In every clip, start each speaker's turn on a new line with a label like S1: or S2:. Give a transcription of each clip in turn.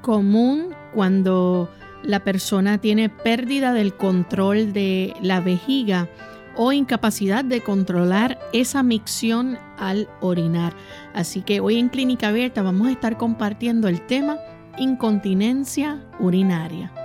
S1: Común cuando la persona tiene pérdida del control de la vejiga o incapacidad de controlar esa micción al orinar. Así que hoy en Clínica Abierta vamos a estar compartiendo el tema incontinencia urinaria.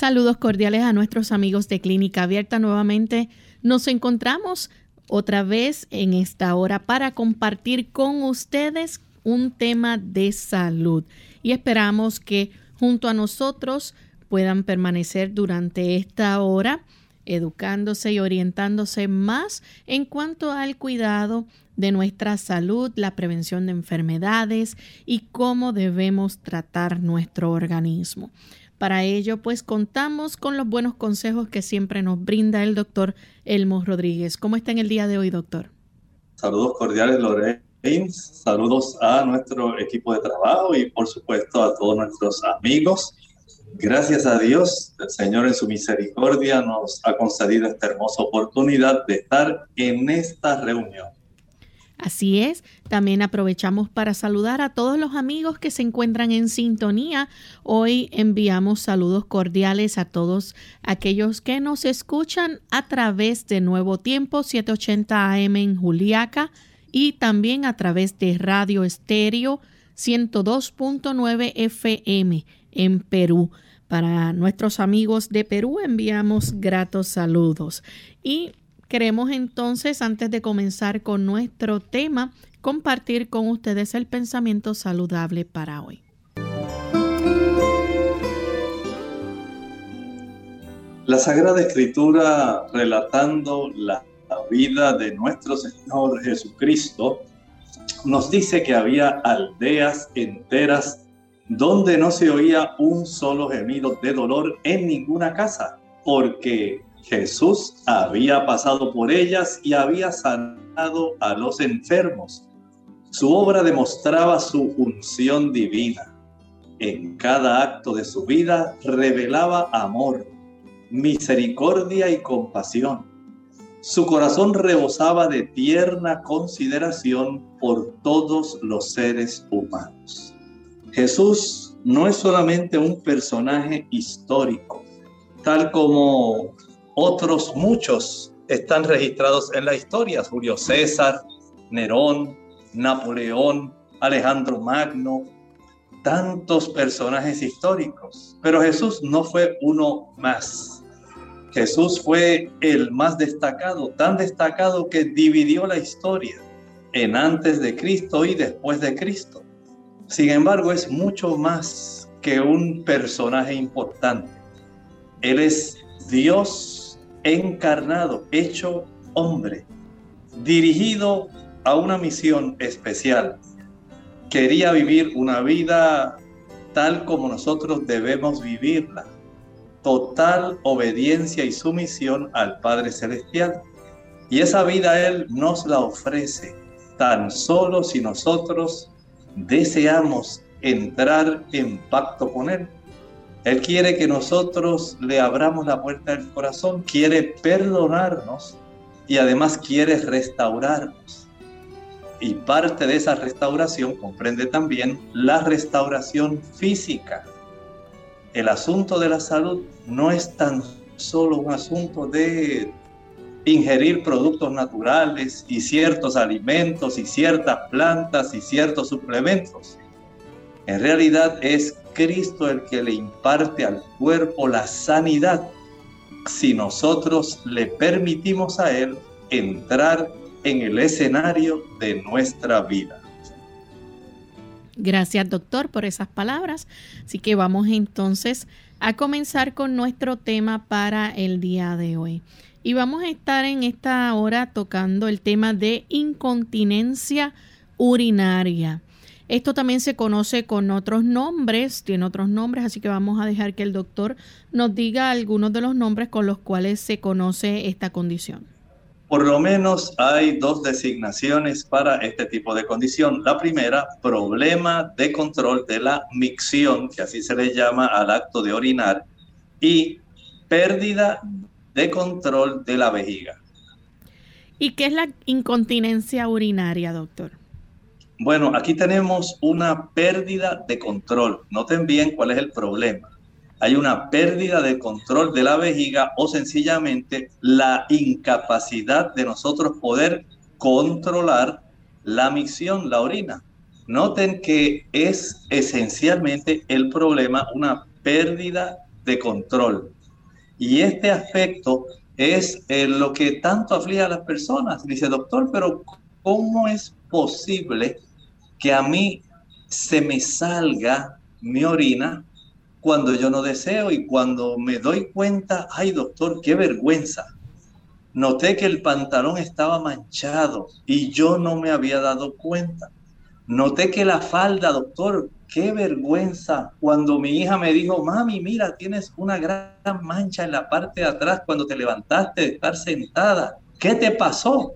S1: Saludos cordiales a nuestros amigos de Clínica Abierta. Nuevamente nos encontramos otra vez en esta hora para compartir con ustedes un tema de salud y esperamos que junto a nosotros puedan permanecer durante esta hora educándose y orientándose más en cuanto al cuidado de nuestra salud, la prevención de enfermedades y cómo debemos tratar nuestro organismo. Para ello, pues contamos con los buenos consejos que siempre nos brinda el doctor Elmo Rodríguez. ¿Cómo está en el día de hoy, doctor?
S2: Saludos cordiales, Lorraine. Saludos a nuestro equipo de trabajo y, por supuesto, a todos nuestros amigos. Gracias a Dios, el Señor en su misericordia nos ha concedido esta hermosa oportunidad de estar en esta reunión.
S1: Así es, también aprovechamos para saludar a todos los amigos que se encuentran en sintonía. Hoy enviamos saludos cordiales a todos aquellos que nos escuchan a través de Nuevo Tiempo 780 AM en Juliaca y también a través de Radio Estéreo 102.9 FM en Perú. Para nuestros amigos de Perú enviamos gratos saludos. Y Queremos entonces, antes de comenzar con nuestro tema, compartir con ustedes el pensamiento saludable para hoy.
S2: La Sagrada Escritura, relatando la vida de nuestro Señor Jesucristo, nos dice que había aldeas enteras donde no se oía un solo gemido de dolor en ninguna casa, porque Jesús había pasado por ellas y había sanado a los enfermos. Su obra demostraba su unción divina. En cada acto de su vida revelaba amor, misericordia y compasión. Su corazón rebosaba de tierna consideración por todos los seres humanos. Jesús no es solamente un personaje histórico, tal como otros muchos están registrados en la historia. Julio César, Nerón, Napoleón, Alejandro Magno, tantos personajes históricos. Pero Jesús no fue uno más. Jesús fue el más destacado, tan destacado que dividió la historia en antes de Cristo y después de Cristo. Sin embargo, es mucho más que un personaje importante. Él es Dios encarnado, hecho hombre, dirigido a una misión especial. Quería vivir una vida tal como nosotros debemos vivirla. Total obediencia y sumisión al Padre Celestial. Y esa vida Él nos la ofrece tan solo si nosotros deseamos entrar en pacto con Él. Él quiere que nosotros le abramos la puerta del corazón, quiere perdonarnos y además quiere restaurarnos. Y parte de esa restauración comprende también la restauración física. El asunto de la salud no es tan solo un asunto de ingerir productos naturales y ciertos alimentos y ciertas plantas y ciertos suplementos. En realidad es Cristo el que le imparte al cuerpo la sanidad si nosotros le permitimos a Él entrar en el escenario de nuestra vida.
S1: Gracias doctor por esas palabras. Así que vamos entonces a comenzar con nuestro tema para el día de hoy. Y vamos a estar en esta hora tocando el tema de incontinencia urinaria. Esto también se conoce con otros nombres, tiene otros nombres, así que vamos a dejar que el doctor nos diga algunos de los nombres con los cuales se conoce esta condición.
S2: Por lo menos hay dos designaciones para este tipo de condición. La primera, problema de control de la micción, que así se le llama al acto de orinar, y pérdida de control de la vejiga.
S1: ¿Y qué es la incontinencia urinaria, doctor?
S2: Bueno, aquí tenemos una pérdida de control. Noten bien cuál es el problema hay una pérdida de control de la vejiga o sencillamente la incapacidad de nosotros poder controlar la micción, la orina. Noten que es esencialmente el problema una pérdida de control. Y este aspecto es eh, lo que tanto aflige a las personas. Dice, doctor, pero ¿cómo es posible que a mí se me salga mi orina cuando yo no deseo y cuando me doy cuenta, ay doctor, qué vergüenza. Noté que el pantalón estaba manchado y yo no me había dado cuenta. Noté que la falda, doctor, qué vergüenza. Cuando mi hija me dijo, mami, mira, tienes una gran mancha en la parte de atrás cuando te levantaste de estar sentada. ¿Qué te pasó?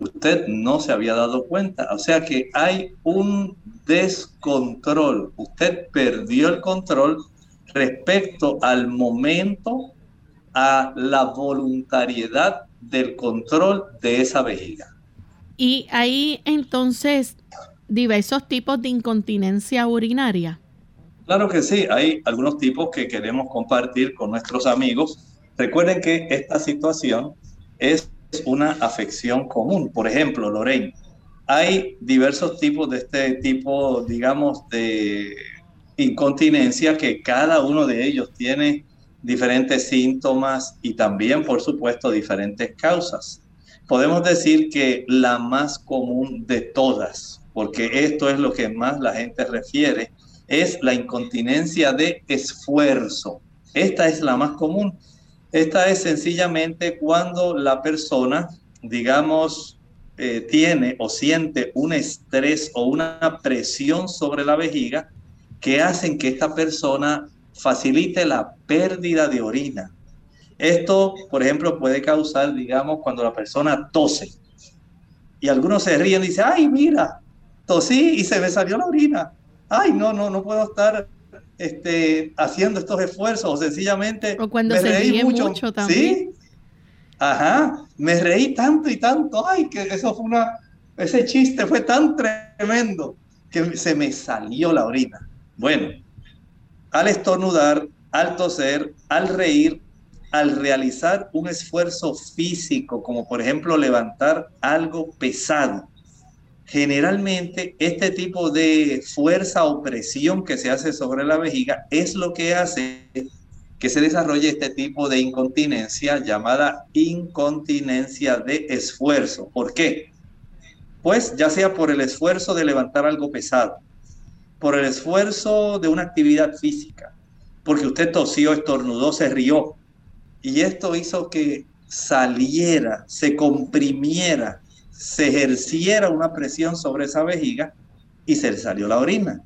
S2: Usted no se había dado cuenta. O sea que hay un descontrol. Usted perdió el control respecto al momento, a la voluntariedad del control de esa vejiga.
S1: Y hay entonces diversos tipos de incontinencia urinaria.
S2: Claro que sí, hay algunos tipos que queremos compartir con nuestros amigos. Recuerden que esta situación es una afección común. Por ejemplo, Lorraine, hay diversos tipos de este tipo, digamos, de incontinencia que cada uno de ellos tiene diferentes síntomas y también, por supuesto, diferentes causas. Podemos decir que la más común de todas, porque esto es lo que más la gente refiere, es la incontinencia de esfuerzo. Esta es la más común. Esta es sencillamente cuando la persona, digamos, eh, tiene o siente un estrés o una presión sobre la vejiga que hacen que esta persona facilite la pérdida de orina. Esto, por ejemplo, puede causar, digamos, cuando la persona tose. Y algunos se ríen y dicen, ay, mira, tosí y se me salió la orina. Ay, no, no, no puedo estar este, haciendo estos esfuerzos o sencillamente
S1: o cuando se ríe mucho, también.
S2: ¿Sí? Ajá, me reí tanto y tanto, ay, que eso fue una, ese chiste fue tan tremendo que se me salió la orina. Bueno, al estornudar, al toser, al reír, al realizar un esfuerzo físico, como por ejemplo levantar algo pesado, generalmente este tipo de fuerza o presión que se hace sobre la vejiga es lo que hace que se desarrolle este tipo de incontinencia llamada incontinencia de esfuerzo. ¿Por qué? Pues ya sea por el esfuerzo de levantar algo pesado, por el esfuerzo de una actividad física, porque usted tosió, estornudó, se rió, y esto hizo que saliera, se comprimiera, se ejerciera una presión sobre esa vejiga y se le salió la orina.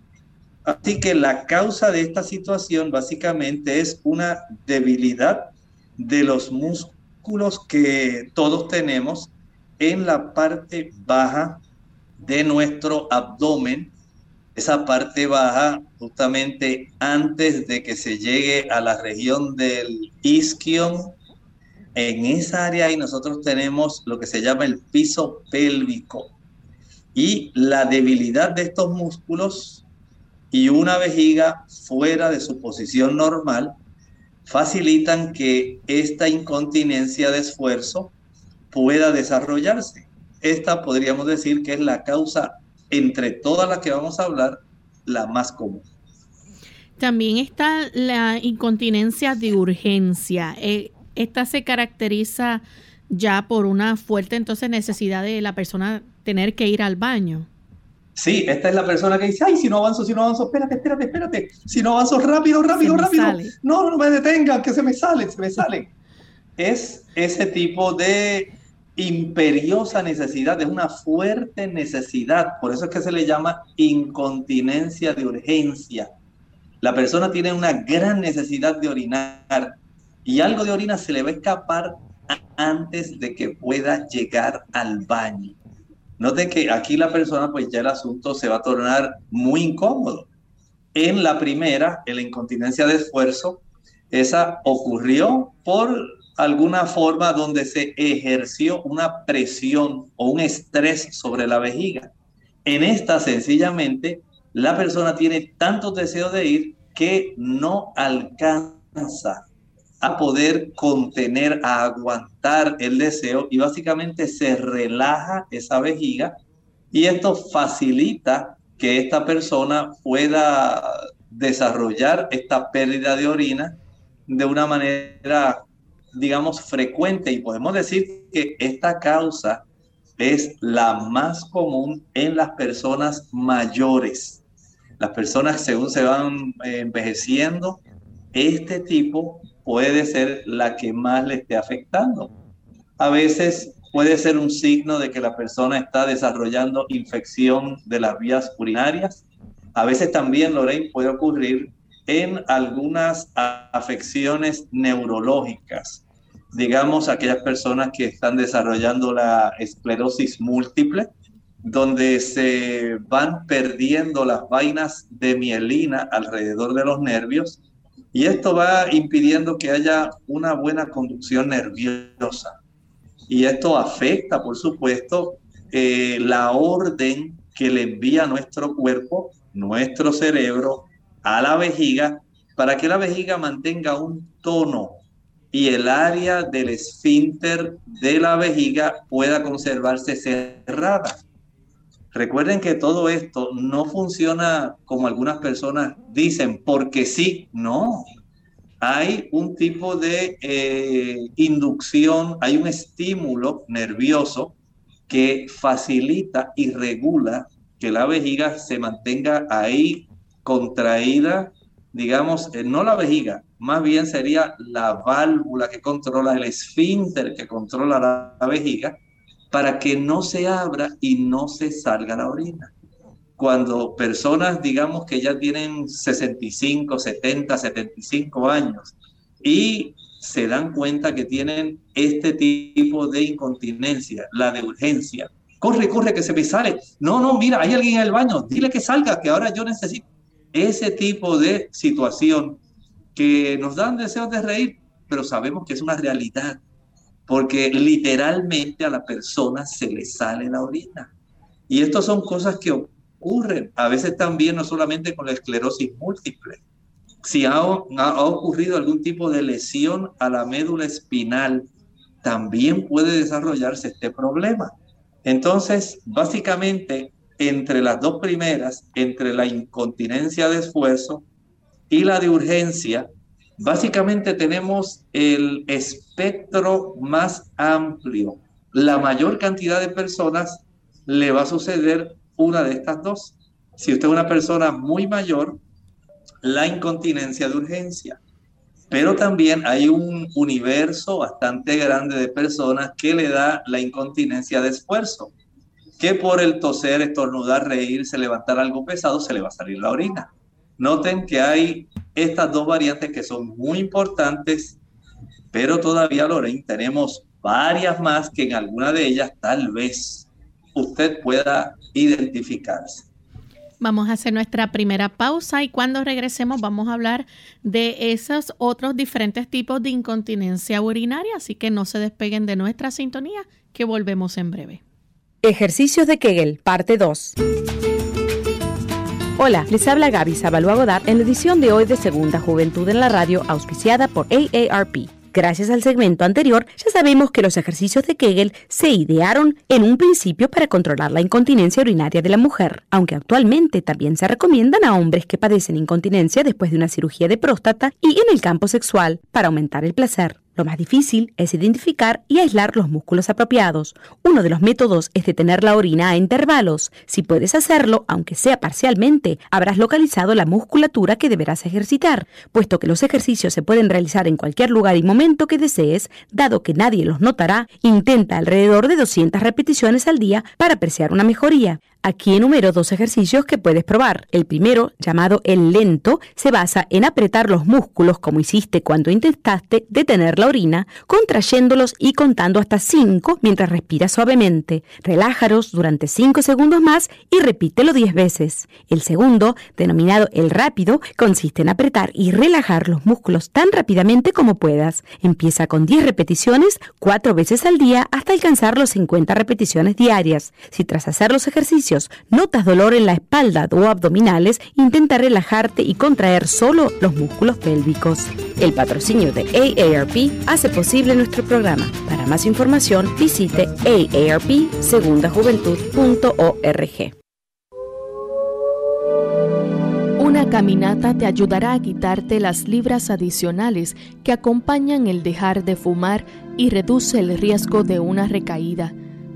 S2: Así que la causa de esta situación básicamente es una debilidad de los músculos que todos tenemos en la parte baja de nuestro abdomen. Esa parte baja justamente antes de que se llegue a la región del isquion. En esa área ahí nosotros tenemos lo que se llama el piso pélvico. Y la debilidad de estos músculos y una vejiga fuera de su posición normal facilitan que esta incontinencia de esfuerzo pueda desarrollarse. Esta podríamos decir que es la causa entre todas las que vamos a hablar, la más común.
S1: También está la incontinencia de urgencia. Eh, esta se caracteriza ya por una fuerte entonces necesidad de la persona tener que ir al baño.
S2: Sí, esta es la persona que dice, ay, si no avanzo, si no avanzo, espérate, espérate, espérate, si no avanzo rápido, rápido, rápido, no, no me detengan, que se me sale, se me sale. Es ese tipo de imperiosa necesidad, es una fuerte necesidad, por eso es que se le llama incontinencia de urgencia. La persona tiene una gran necesidad de orinar y algo de orina se le va a escapar antes de que pueda llegar al baño. Noten que aquí la persona, pues ya el asunto se va a tornar muy incómodo. En la primera, en la incontinencia de esfuerzo, esa ocurrió por alguna forma donde se ejerció una presión o un estrés sobre la vejiga. En esta, sencillamente, la persona tiene tantos deseos de ir que no alcanza a poder contener, a aguantar el deseo y básicamente se relaja esa vejiga y esto facilita que esta persona pueda desarrollar esta pérdida de orina de una manera, digamos, frecuente y podemos decir que esta causa es la más común en las personas mayores. Las personas según se van eh, envejeciendo, este tipo puede ser la que más le esté afectando. A veces puede ser un signo de que la persona está desarrollando infección de las vías urinarias. A veces también, Lorraine, puede ocurrir en algunas afecciones neurológicas. Digamos, aquellas personas que están desarrollando la esclerosis múltiple, donde se van perdiendo las vainas de mielina alrededor de los nervios y esto va impidiendo que haya una buena conducción nerviosa. Y esto afecta, por supuesto, eh, la orden que le envía nuestro cuerpo, nuestro cerebro, a la vejiga, para que la vejiga mantenga un tono y el área del esfínter de la vejiga pueda conservarse cerrada. Recuerden que todo esto no funciona como algunas personas dicen, porque sí, no. Hay un tipo de eh, inducción, hay un estímulo nervioso que facilita y regula que la vejiga se mantenga ahí contraída, digamos, eh, no la vejiga, más bien sería la válvula que controla el esfínter que controla la vejiga, para que no se abra y no se salga la orina. Cuando personas, digamos que ya tienen 65, 70, 75 años y se dan cuenta que tienen este tipo de incontinencia, la de urgencia. Corre, corre, que se me sale. No, no, mira, hay alguien en el baño. Dile que salga, que ahora yo necesito. Ese tipo de situación que nos dan deseos de reír, pero sabemos que es una realidad porque literalmente a la persona se le sale la orina. Y estas son cosas que ocurren, a veces también no solamente con la esclerosis múltiple. Si ha, ocurrido algún tipo de lesión a la médula espinal, también puede desarrollarse este problema. Entonces, básicamente, entre las dos primeras, entre la incontinencia de esfuerzo y la de urgencia, Básicamente tenemos el espectro más amplio. La mayor cantidad de personas le va a suceder una de estas dos. Si usted es una persona muy mayor, la incontinencia de urgencia. Pero también hay un universo bastante grande de personas que le da la incontinencia de esfuerzo, que por el toser, estornudar, reírse, levantar algo pesado, se le va a salir la orina. Noten que hay estas dos variantes que son muy importantes, pero todavía, Lorraine, tenemos varias más que en alguna de ellas tal vez usted pueda identificarse.
S1: Vamos a hacer nuestra primera pausa y cuando regresemos vamos a hablar de esos otros diferentes tipos de incontinencia urinaria, así que no se despeguen de nuestra sintonía, que volvemos en breve.
S3: Ejercicios de Kegel, parte 2. Hola, les habla Gaby Zabalúa Godard en la edición de hoy de Segunda Juventud en la Radio, auspiciada por AARP. Gracias al segmento anterior, ya sabemos que los ejercicios de Kegel se idearon en un principio para controlar la incontinencia urinaria de la mujer, aunque actualmente también se recomiendan a hombres que padecen incontinencia después de una cirugía de próstata y en el campo sexual para aumentar el placer. Lo más difícil es identificar y aislar los músculos apropiados. Uno de los métodos es detener la orina a intervalos. Si puedes hacerlo, aunque sea parcialmente, habrás localizado la musculatura que deberás ejercitar, puesto que los ejercicios se pueden realizar en cualquier lugar y momento que desees, dado que nadie los notará, intenta alrededor de 200 repeticiones al día para apreciar una mejoría. Aquí enumero dos ejercicios que puedes probar. El primero, llamado el lento, se basa en apretar los músculos como hiciste cuando intentaste detener la orina, contrayéndolos y contando hasta 5 mientras respiras suavemente. Relájalos durante 5 segundos más y repítelo 10 veces. El segundo, denominado el rápido, consiste en apretar y relajar los músculos tan rápidamente como puedas. Empieza con 10 repeticiones 4 veces al día hasta alcanzar los 50 repeticiones diarias. Si tras hacer los ejercicios notas dolor en la espalda o abdominales, intenta relajarte y contraer solo los músculos pélvicos. El patrocinio de AARP hace posible nuestro programa. Para más información, visite aarpsegundajuventud.org.
S1: Una caminata te ayudará a quitarte las libras adicionales que acompañan el dejar de fumar y reduce el riesgo de una recaída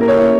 S4: En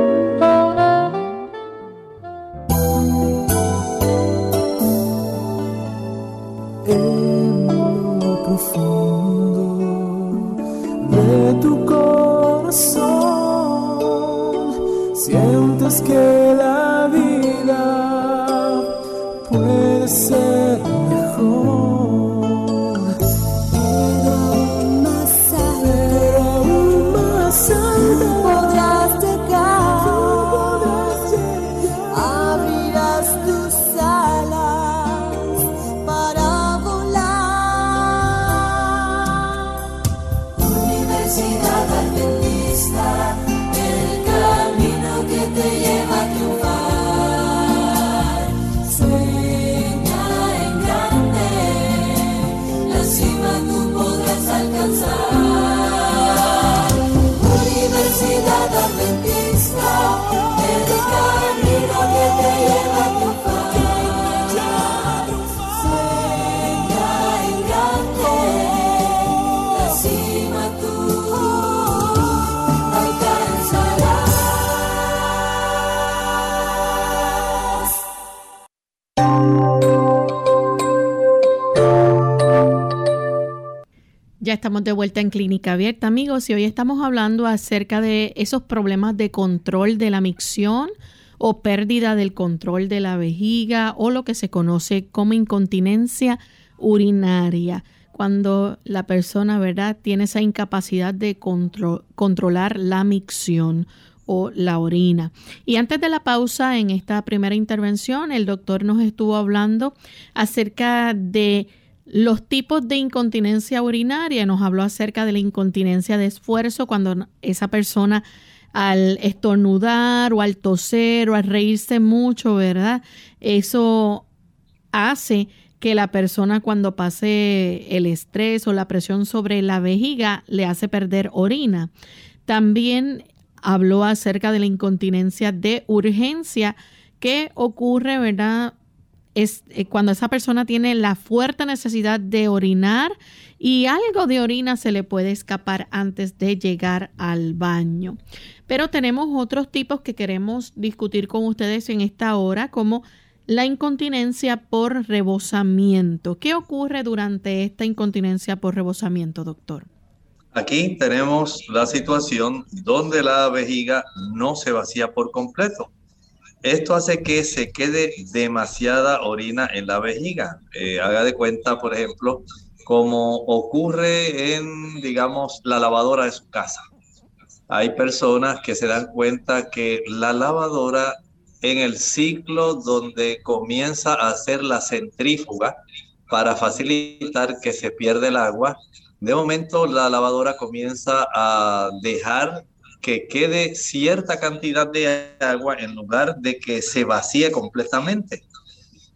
S1: estamos de vuelta en Clínica Abierta, amigos, y hoy estamos hablando acerca de esos problemas de control de la micción o pérdida del control de la vejiga o lo que se conoce como incontinencia urinaria, cuando la persona, ¿verdad?, tiene esa incapacidad de controlar la micción o la orina. Y antes de la pausa, en esta primera intervención, el doctor nos estuvo hablando acerca de los tipos de incontinencia urinaria, nos habló acerca de la incontinencia de esfuerzo, cuando esa persona al estornudar o al toser o al reírse mucho, ¿verdad? Eso hace que la persona cuando pase el estrés o la presión sobre la vejiga le hace perder orina. También habló acerca de la incontinencia de urgencia que ocurre, ¿verdad? Es eh, cuando esa persona tiene la fuerte necesidad de orinar y algo de orina se le puede escapar antes de llegar al baño. Pero tenemos otros tipos que queremos discutir con ustedes en esta hora, como la incontinencia por rebosamiento. ¿Qué ocurre durante esta incontinencia por rebosamiento, doctor?
S2: Aquí tenemos la situación donde la vejiga no se vacía por completo esto hace que se quede demasiada orina en la vejiga. Eh, haga de cuenta, por ejemplo, como ocurre en, digamos, la lavadora de su casa. Hay personas que se dan cuenta que la lavadora en el ciclo donde comienza a hacer la centrífuga para facilitar que se pierda el agua, de momento la lavadora comienza a dejar que quede cierta cantidad de agua en lugar de que se vacíe completamente.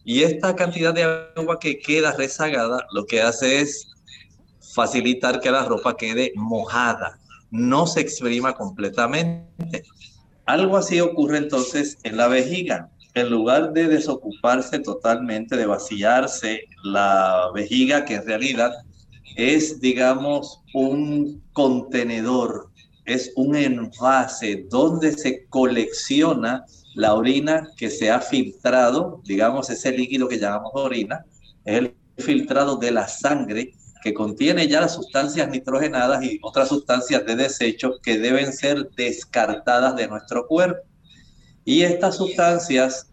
S2: Y esta cantidad de agua que queda rezagada lo que hace es facilitar que la ropa quede mojada, no se exprima completamente. Algo así ocurre entonces en la vejiga. En lugar de desocuparse totalmente, de vaciarse la vejiga, que en realidad es, digamos, un contenedor, es un envase donde se colecciona la orina que se ha filtrado, digamos, ese líquido que llamamos orina, es el filtrado de la sangre que contiene ya las sustancias nitrogenadas y otras sustancias de desecho que deben ser descartadas de nuestro cuerpo. Y estas sustancias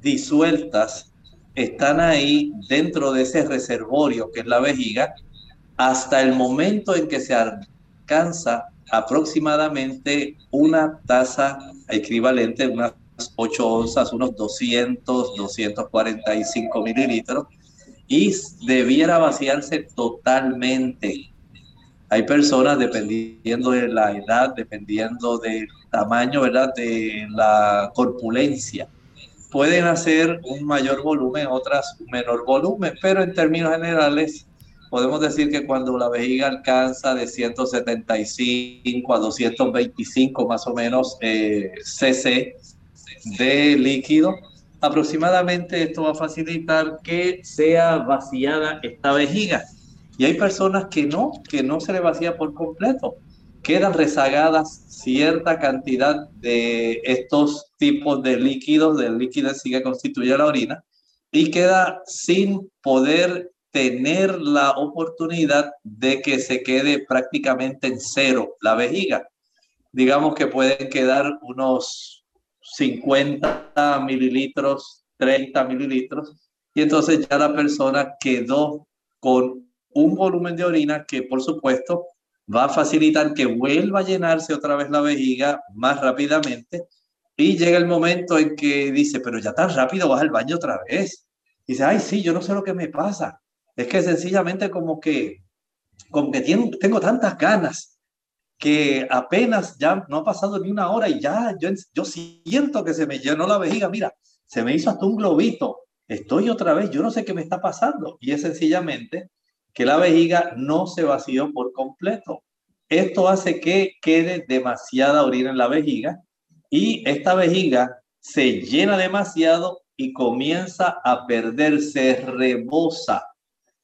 S2: disueltas están ahí dentro de ese reservorio que es la vejiga hasta el momento en que se alcanza aproximadamente una tasa equivalente, unas 8 onzas, unos 200, 245 mililitros y debiera vaciarse totalmente. Hay personas, dependiendo de la edad, dependiendo del tamaño, ¿verdad? De la corpulencia, pueden hacer un mayor volumen, otras un menor volumen, pero en términos generales podemos decir que cuando la vejiga alcanza de 175 a 225 más o menos eh, cc de líquido, aproximadamente esto va a facilitar que sea vaciada esta vejiga. Y hay personas que no, que no se le vacía por completo. Quedan rezagadas cierta cantidad de estos tipos de líquidos, del líquido que constituye la orina, y queda sin poder tener la oportunidad de que se quede prácticamente en cero la vejiga. Digamos que pueden quedar unos 50 mililitros, 30 mililitros, y entonces ya la persona quedó con un volumen de orina que por supuesto va a facilitar que vuelva a llenarse otra vez la vejiga más rápidamente y llega el momento en que dice, pero ya tan rápido vas al baño otra vez. Y dice, ay, sí, yo no sé lo que me pasa. Es que sencillamente como que, como que tengo tantas ganas que apenas ya no ha pasado ni una hora y ya yo, yo siento que se me llenó la vejiga, mira, se me hizo hasta un globito, estoy otra vez, yo no sé qué me está pasando. Y es sencillamente que la vejiga no se vació por completo. Esto hace que quede demasiada orina en la vejiga y esta vejiga se llena demasiado y comienza a perderse, rebosa,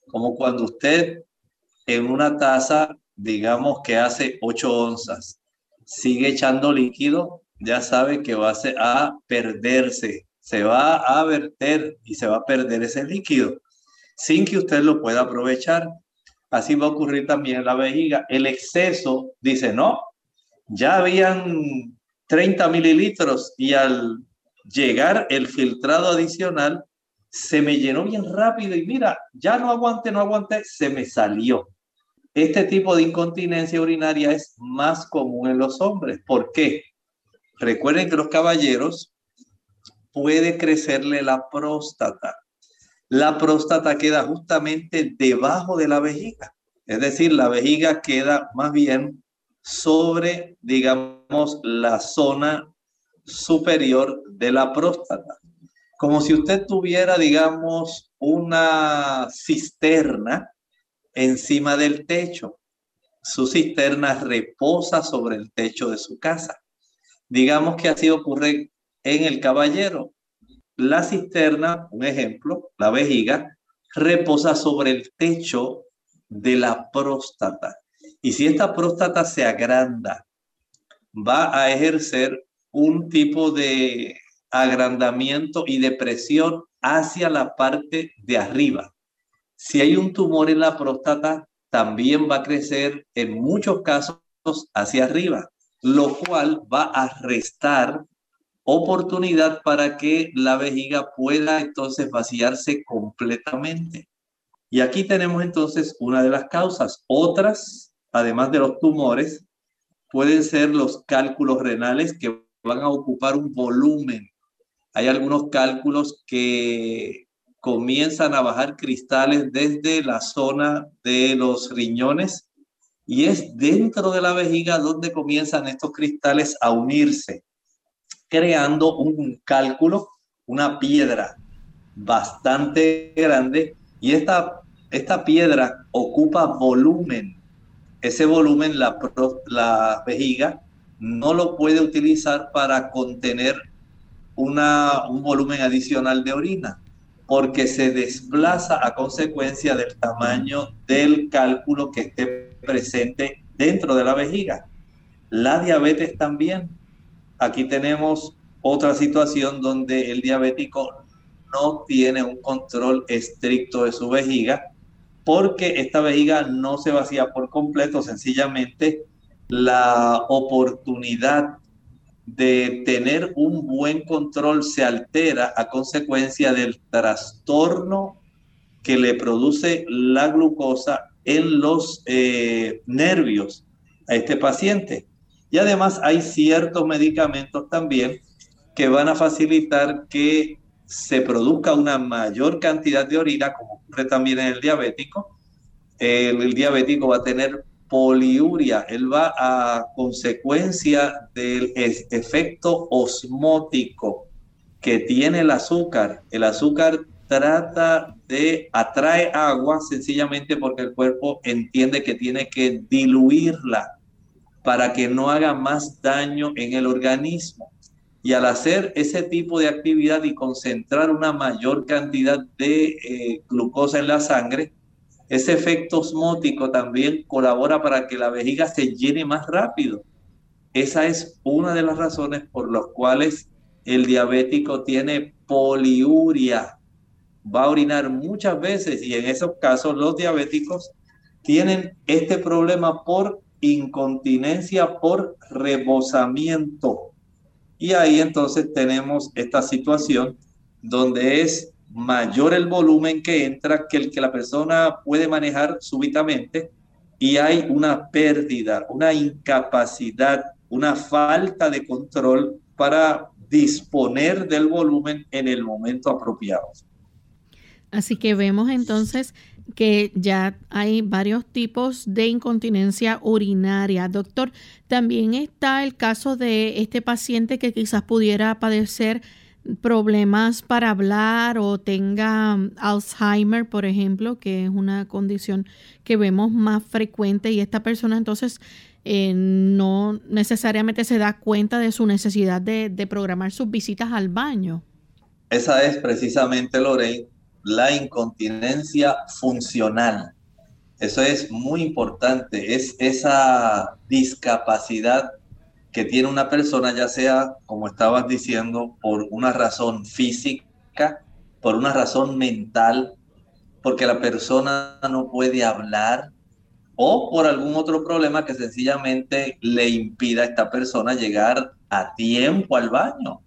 S2: como cuando usted en una taza digamos que hace 8 onzas, sigue echando líquido, ya sabe que va a perderse, se va a verter y se va a perder ese líquido sin que usted lo pueda aprovechar. Así va a ocurrir también en la vejiga. El exceso dice, no, ya habían 30 mililitros y al llegar el filtrado adicional, se me llenó bien rápido y mira, ya no aguante, no aguante, se me salió. Este tipo de incontinencia urinaria es más común en los hombres. ¿Por qué? Recuerden que los caballeros puede crecerle la próstata. La próstata queda justamente debajo de la vejiga. Es decir, la vejiga queda más bien sobre, digamos, la zona superior de la próstata. Como si usted tuviera, digamos, una cisterna encima del techo. Su cisterna reposa sobre el techo de su casa. Digamos que así ocurre en el caballero. La cisterna, un ejemplo, la vejiga, reposa sobre el techo de la próstata. Y si esta próstata se agranda, va a ejercer un tipo de agrandamiento y de presión hacia la parte de arriba. Si hay un tumor en la próstata, también va a crecer en muchos casos hacia arriba, lo cual va a restar oportunidad para que la vejiga pueda entonces vaciarse completamente. Y aquí tenemos entonces una de las causas. Otras, además de los tumores, pueden ser los cálculos renales que van a ocupar un volumen. Hay algunos cálculos que comienzan a bajar cristales desde la zona de los riñones y es dentro de la vejiga donde comienzan estos cristales a unirse, creando un cálculo, una piedra bastante grande y esta, esta piedra ocupa volumen. Ese volumen la, la vejiga no lo puede utilizar para contener una, un volumen adicional de orina porque se desplaza a consecuencia del tamaño del cálculo que esté presente dentro de la vejiga. La diabetes también. Aquí tenemos otra situación donde el diabético no tiene un control estricto de su vejiga porque esta vejiga no se vacía por completo, sencillamente la oportunidad de tener un buen control se altera a consecuencia del trastorno que le produce la glucosa en los eh, nervios a este paciente. Y además hay ciertos medicamentos también que van a facilitar que se produzca una mayor cantidad de orina, como ocurre también en el diabético. el diabético va a tener poliuria, él va a consecuencia del efecto osmótico que tiene el azúcar. El azúcar trata de atrae agua sencillamente porque el cuerpo entiende que tiene que diluirla para que no haga más daño en el organismo. Y al hacer ese tipo de actividad y concentrar una mayor cantidad de eh, glucosa en la sangre, ese efecto osmótico también colabora para que la vejiga se llene más rápido. Esa es una de las razones por las cuales el diabético tiene poliuria. Va a orinar muchas veces y en esos casos los diabéticos tienen este problema por incontinencia, por rebosamiento. Y ahí entonces tenemos esta situación donde es mayor el volumen que entra que el que la persona puede manejar súbitamente y hay una pérdida, una incapacidad, una falta de control para disponer del volumen en el momento apropiado.
S1: Así que vemos entonces que ya hay varios tipos de incontinencia urinaria. Doctor, también está el caso de este paciente que quizás pudiera padecer problemas para hablar o tenga Alzheimer, por ejemplo, que es una condición que vemos más frecuente y esta persona entonces eh, no necesariamente se da cuenta de su necesidad de, de programar sus visitas al baño.
S2: Esa es precisamente, Lorraine, la incontinencia funcional. Eso es muy importante, es esa discapacidad que tiene una persona, ya sea, como estabas diciendo, por una razón física, por una razón mental, porque la persona no puede hablar o por algún otro problema que sencillamente le impida a esta persona llegar a tiempo al baño.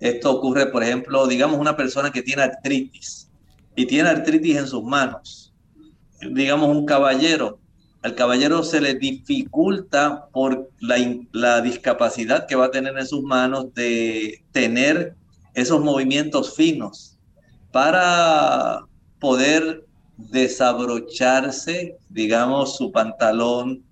S2: Esto ocurre, por ejemplo, digamos una persona que tiene artritis y tiene artritis en sus manos. Digamos un caballero al caballero se le dificulta por la, discapacidad que va a tener en sus manos de tener esos movimientos finos para poder desabrocharse, digamos, su pantalón,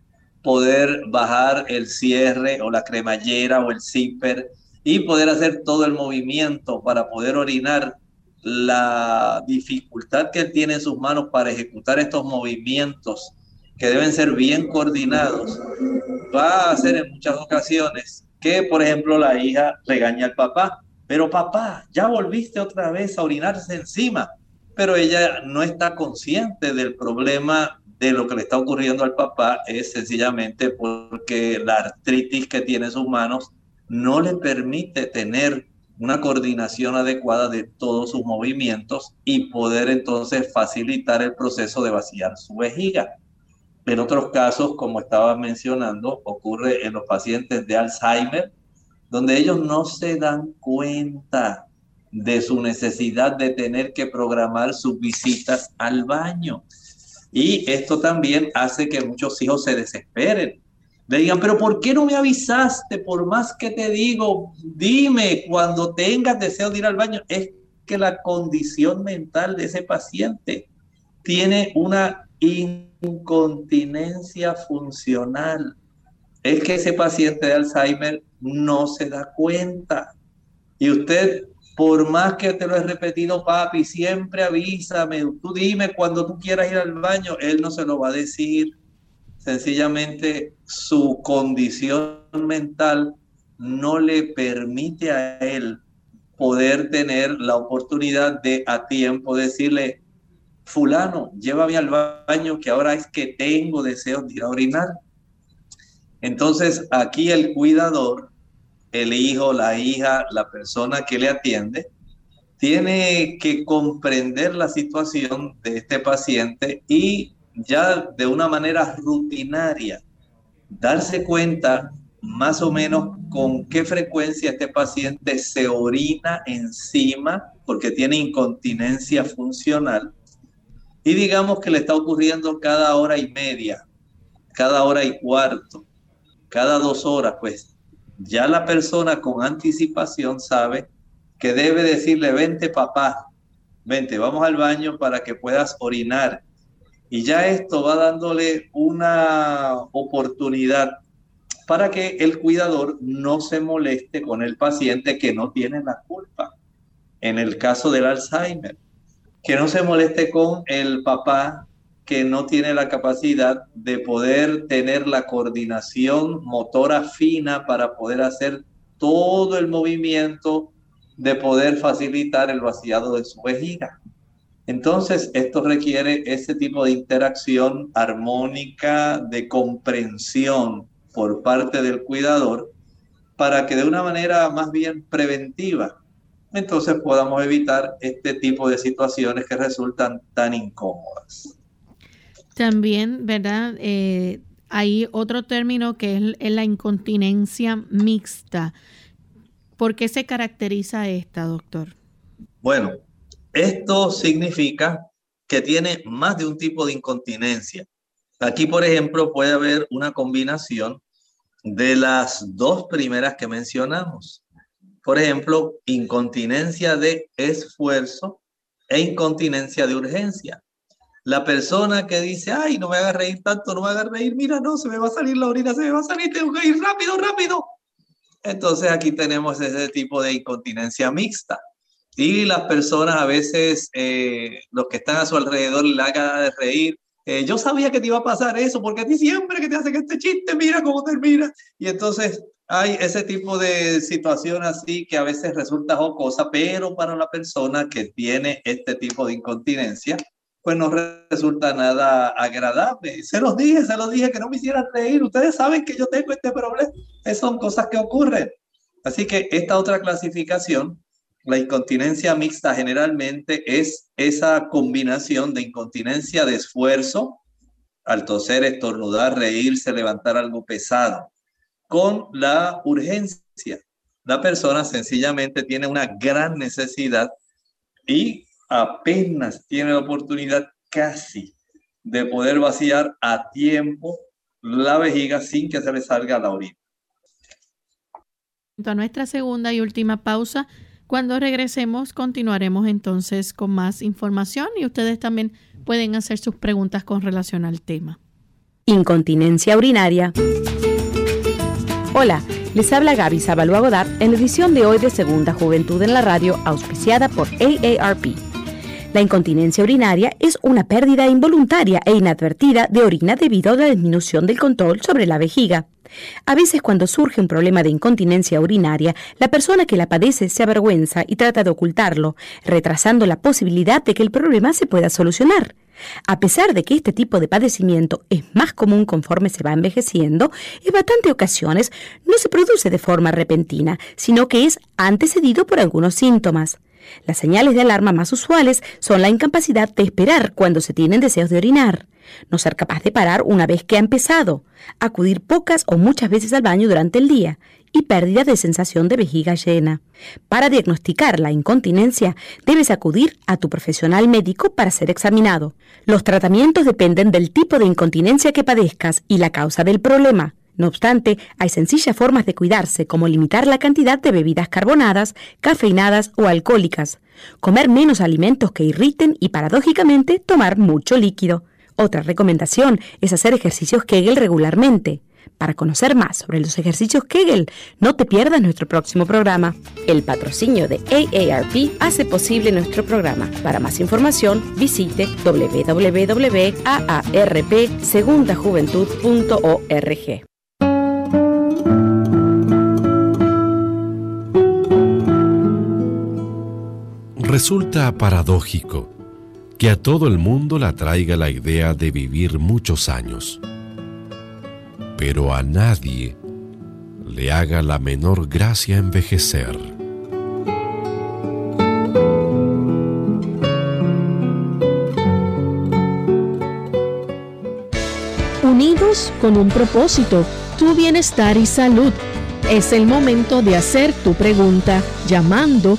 S2: poder bajar el cierre o la cremallera o el zipper y poder hacer todo el movimiento para poder orinar. La dificultad que él tiene en sus manos para ejecutar estos movimientos que deben ser bien coordinados, va a hacer en muchas ocasiones que, por ejemplo, la hija regaña al papá, pero papá, ya volviste otra vez a orinarse encima, pero ella no está consciente del problema de lo que le está ocurriendo al papá, es sencillamente porque la artritis que tiene en sus manos no le permite tener una coordinación adecuada de todos sus movimientos y poder entonces facilitar el proceso de vaciar su vejiga. En otros casos, como estaba mencionando, ocurre en los pacientes de Alzheimer donde ellos no se dan cuenta de su necesidad de tener que programar sus visitas al baño. Y esto también hace que muchos hijos se desesperen. Le digan, pero ¿por qué no me avisaste? Por más que te digo, dime cuando tengas deseo de ir al baño. Es que la condición mental de ese paciente tiene una incontinencia funcional. Es que ese paciente de Alzheimer no se da cuenta. Y usted, por más que te lo he repetido, papi, siempre avísame, tú dime cuando tú quieras ir al baño, él no se lo va a decir. Sencillamente su condición mental no le permite a él poder tener la oportunidad de a tiempo decirle, fulano, llévame al baño que ahora es que tengo deseos de ir a orinar. Entonces aquí el cuidador, el hijo, la hija, la persona que le atiende, tiene que comprender la situación de este paciente y ya de una manera rutinaria darse cuenta más o menos con qué frecuencia este paciente se orina encima porque tiene incontinencia funcional y digamos que le está ocurriendo cada hora y media, cada hora y cuarto, cada dos horas, pues ya la persona con anticipación sabe que debe decirle, vente papá, vente, vamos al baño para que puedas orinar. Y ya esto va dándole una oportunidad para que el cuidador no se moleste con el paciente que no tiene la culpa. En el caso del Alzheimer, que no se moleste con el papá que no tiene la capacidad de poder tener la coordinación motora fina para poder hacer todo el movimiento de poder facilitar el vaciado de su vejiga. Entonces, esto requiere ese tipo de interacción armónica, de comprensión por parte del cuidador, para que de una manera más bien preventiva, entonces podamos evitar este tipo de situaciones que resultan tan incómodas.
S1: También, ¿verdad? Eh, hay otro término que es, la incontinencia mixta. ¿Por qué se caracteriza esta, doctor?
S2: Bueno, esto significa que tiene más de un tipo de incontinencia. Aquí, por ejemplo, puede haber una combinación de las dos primeras que mencionamos. Por ejemplo, incontinencia de esfuerzo e incontinencia de urgencia. La persona que dice, ay, no me haga reír tanto, no me haga reír, mira, no, se me va a salir la orina, se me va a salir, tengo que ir rápido, rápido. Entonces aquí tenemos ese tipo de incontinencia mixta. Y las personas a veces, eh, los que están a su alrededor, le hagan reír. Eh, yo sabía que te iba a pasar eso, porque a ti siempre que te hacen este chiste, mira cómo termina. Y entonces hay ese tipo de situación así que a veces resulta jocosa, pero para la persona que tiene este tipo de incontinencia, pues no resulta nada agradable. Se los dije, se los dije que no me hicieran reír. Ustedes saben que yo tengo este problema. Esas son cosas que ocurren. Así que esta otra clasificación, la incontinencia mixta generalmente es esa combinación de incontinencia de esfuerzo, al toser, estornudar, reírse, levantar algo pesado, con la urgencia. La persona sencillamente tiene una gran necesidad y apenas tiene la oportunidad casi de poder vaciar a tiempo la vejiga sin que se le salga la orina.
S1: A nuestra segunda y última pausa, cuando regresemos continuaremos entonces con más información y ustedes también pueden hacer sus preguntas con relación al tema.
S3: Incontinencia urinaria. Hola, les habla Gaby Zabalúa Godard en la edición de hoy de Segunda Juventud en la Radio, auspiciada por AARP. La incontinencia urinaria es una pérdida involuntaria e inadvertida de orina debido a la disminución del control sobre la vejiga. A veces cuando surge un problema de incontinencia urinaria, la persona que la padece se avergüenza y trata de ocultarlo, retrasando la posibilidad de que el problema se pueda solucionar. A pesar de que este tipo de padecimiento es más común conforme se va envejeciendo, en bastantes ocasiones no se produce de forma repentina, sino que es antecedido por algunos síntomas. Las señales de alarma más usuales son la incapacidad de esperar cuando se tienen deseos de orinar, no ser capaz de parar una vez que ha empezado, acudir pocas o muchas veces al baño durante el día y pérdida de sensación de vejiga llena. Para diagnosticar la incontinencia, debes acudir a tu profesional médico para ser examinado. Los tratamientos dependen del tipo de incontinencia que padezcas y la causa del problema. No obstante, hay sencillas formas de cuidarse, como limitar la cantidad de bebidas carbonadas, cafeinadas o alcohólicas, comer menos alimentos que irriten y, paradójicamente, tomar mucho líquido. Otra recomendación es hacer ejercicios Kegel regularmente. Para conocer más sobre los ejercicios Kegel, no te pierdas nuestro próximo programa. El patrocinio de AARP hace posible nuestro programa. Para más información, visite www.aarpsegundajuventud.org.
S5: Resulta paradójico que a todo el mundo le atraiga la idea de vivir muchos años, pero a nadie le haga la menor gracia envejecer.
S1: Unidos con un propósito, tu bienestar y salud. Es el momento de hacer tu pregunta llamando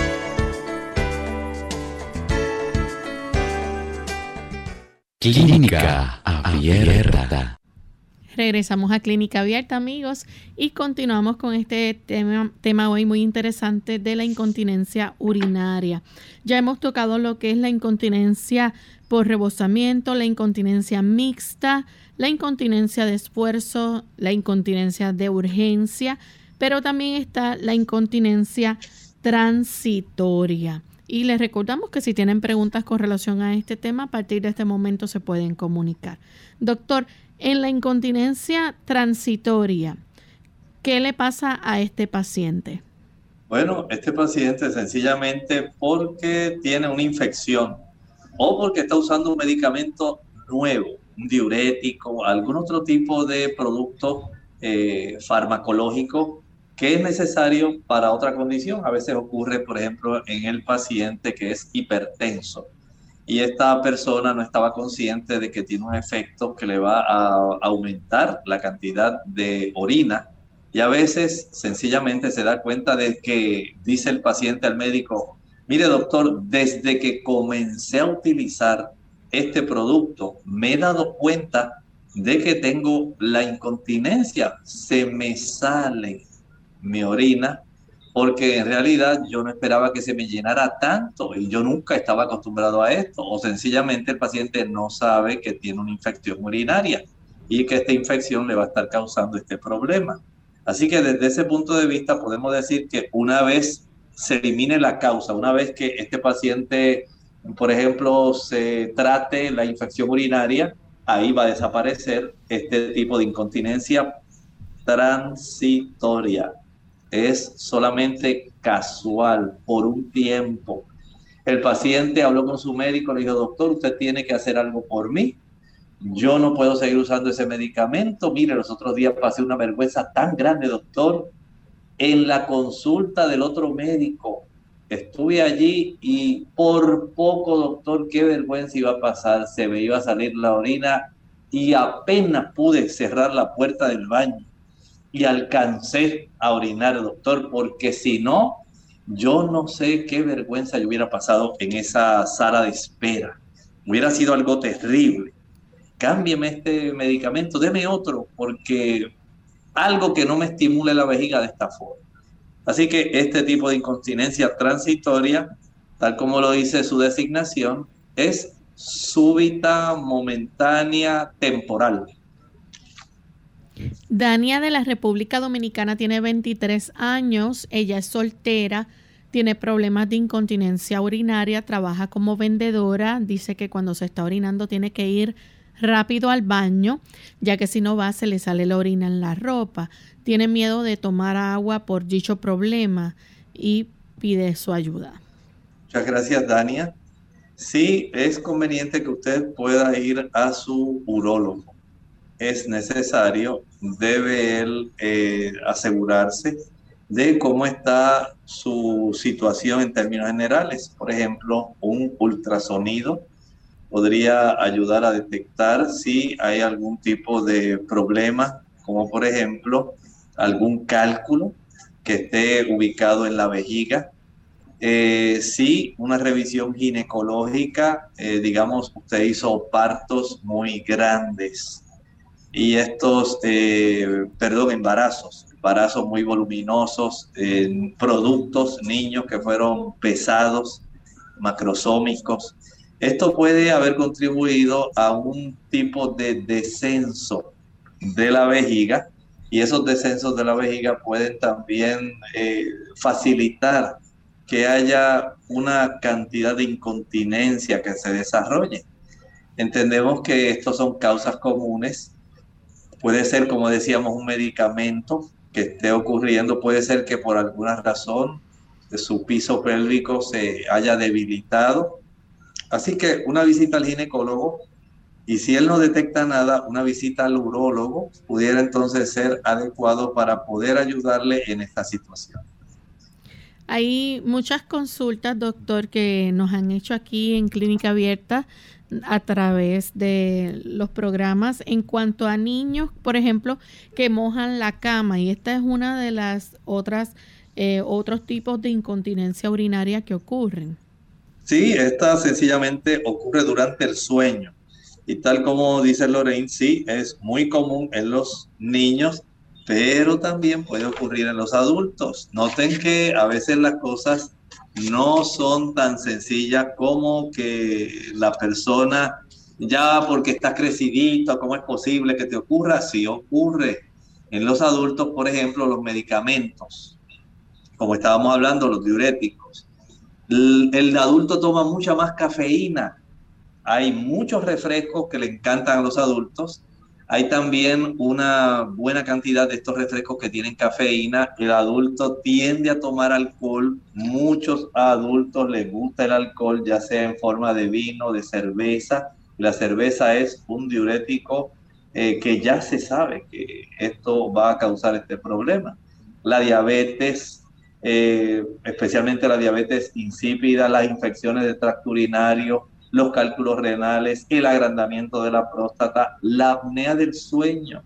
S6: Clínica Abierta.
S1: Regresamos a Clínica Abierta, amigos, y continuamos con este tema, tema, hoy muy interesante de la incontinencia urinaria. Ya hemos tocado lo que es la incontinencia por rebosamiento, la incontinencia mixta, la incontinencia de esfuerzo, la incontinencia de urgencia, pero también está la incontinencia transitoria. Y les recordamos que si tienen preguntas con relación a este tema, a partir de este momento se pueden comunicar. Doctor, en la incontinencia transitoria, ¿qué le pasa a este paciente?
S2: Bueno, este paciente sencillamente porque tiene una infección o porque está usando un medicamento nuevo, un diurético, algún otro tipo de producto eh, farmacológico que es necesario para otra condición. A veces ocurre, por ejemplo, en el paciente que es hipertenso y esta persona no estaba consciente de que tiene un efecto que le va a aumentar la cantidad de orina y a veces sencillamente se da cuenta de que dice el paciente al médico, mire doctor, desde que comencé a utilizar este producto me he dado cuenta de que tengo la incontinencia, se me sale mi orina, porque en realidad yo no esperaba que se me llenara tanto y yo nunca estaba acostumbrado a esto, o sencillamente el paciente no sabe que tiene una infección urinaria y que esta infección le va a estar causando este problema. Así que desde ese punto de vista podemos decir que una vez se elimine la causa, una vez que este paciente, por ejemplo, se trate la infección urinaria, ahí va a desaparecer este tipo de incontinencia transitoria es solamente casual, por un tiempo. El paciente habló con su médico, le dijo, doctor, usted tiene que hacer algo por mí. Yo no puedo seguir usando ese medicamento. Mire, los otros días pasé una vergüenza tan grande, doctor. En la consulta del otro médico, estuve allí y por poco, doctor, qué vergüenza iba a pasar. Se me iba a salir la orina y apenas pude cerrar la puerta del baño y alcancé a orinar, doctor, porque si no, yo no sé qué vergüenza yo hubiera pasado en esa sala de espera. Hubiera sido algo terrible. Cámbieme este medicamento, deme otro, porque algo que no me estimule la vejiga de esta forma. Así que este tipo de incontinencia transitoria, tal como lo dice su designación, es súbita, momentánea, temporal
S1: Dania de la República Dominicana tiene 23 años, ella es soltera, tiene problemas de incontinencia urinaria, trabaja como vendedora, dice que cuando se está orinando tiene que ir rápido al baño, ya que si no va se le sale la orina en la ropa. Tiene miedo de tomar agua por dicho problema. y pide su ayuda.
S2: Muchas gracias, Dania. Sí, es conveniente que usted pueda ir a su urólogo. Es necesario, debe él eh, asegurarse de cómo está su situación en términos generales. Por ejemplo, un ultrasonido podría ayudar a detectar si hay algún tipo de problema, como por ejemplo algún cálculo que esté ubicado en la vejiga. Eh, si una revisión ginecológica, eh, digamos, usted hizo partos muy grandes y estos, eh, perdón, embarazos, embarazos muy voluminosos, productos, niños que fueron pesados, macrosómicos. Esto puede haber contribuido a un tipo de descenso de la vejiga y esos descensos de la vejiga pueden también eh, facilitar que haya una cantidad de incontinencia que se desarrolle. Entendemos que estos son causas comunes. Puede ser, como decíamos, un medicamento que esté ocurriendo. Puede ser que por alguna razón su piso pélvico se haya debilitado. Así que una visita al ginecólogo y si él no detecta nada, una visita al urólogo pudiera entonces ser adecuado para poder ayudarle en esta situación.
S1: Hay muchas consultas, doctor, que nos han hecho aquí en Clínica Abierta a través de los programas en cuanto a niños, por ejemplo, que mojan la cama y esta es una de las otras eh, otros tipos de incontinencia urinaria que ocurren.
S2: Sí, esta sencillamente ocurre durante el sueño. Y tal como dice Lorraine, sí, es muy común en los niños, pero también puede ocurrir en los adultos. Noten que a veces las cosas no son tan sencillas como que la persona, ya porque está crecidito, ¿cómo es posible que te ocurra? Sí ocurre. En los adultos, por ejemplo, los medicamentos, como estábamos hablando, los diuréticos. El, el adulto toma mucha más cafeína hay muchos refrescos que le encantan a los adultos. Hay también una buena cantidad de estos refrescos que tienen cafeína. El adulto tiende a tomar alcohol. Muchos adultos les gusta el alcohol, ya sea en forma de vino, de cerveza. La cerveza es un diurético eh, que ya se sabe que esto va a causar este problema. La diabetes, eh, especialmente la diabetes insípida, las infecciones de tracto urinario, los cálculos renales, el agrandamiento de la próstata, la apnea del sueño.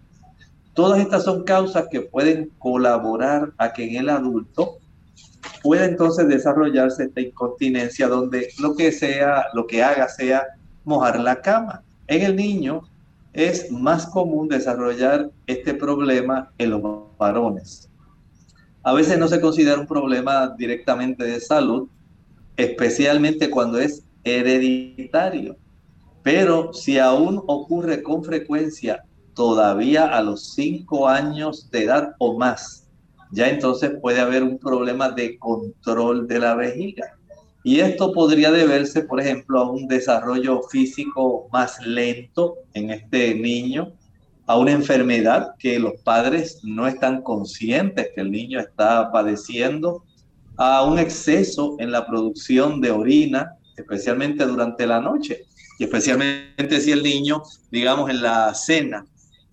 S2: Todas estas son causas que pueden colaborar a que en el adulto pueda entonces desarrollarse esta incontinencia donde lo que sea, lo que haga sea mojar la cama. En el niño es más común desarrollar este problema en los varones. A veces no se considera un problema directamente de salud, especialmente cuando es hereditario. Pero si aún ocurre con frecuencia todavía a los cinco años de edad o más, ya entonces puede haber un problema de control de la vejiga. Y esto podría deberse, por ejemplo, a un desarrollo físico más lento en este niño, a una enfermedad que los padres no están conscientes que el niño está padeciendo, a un exceso en la producción de orina, especialmente durante la noche y especialmente si el niño, digamos, en la cena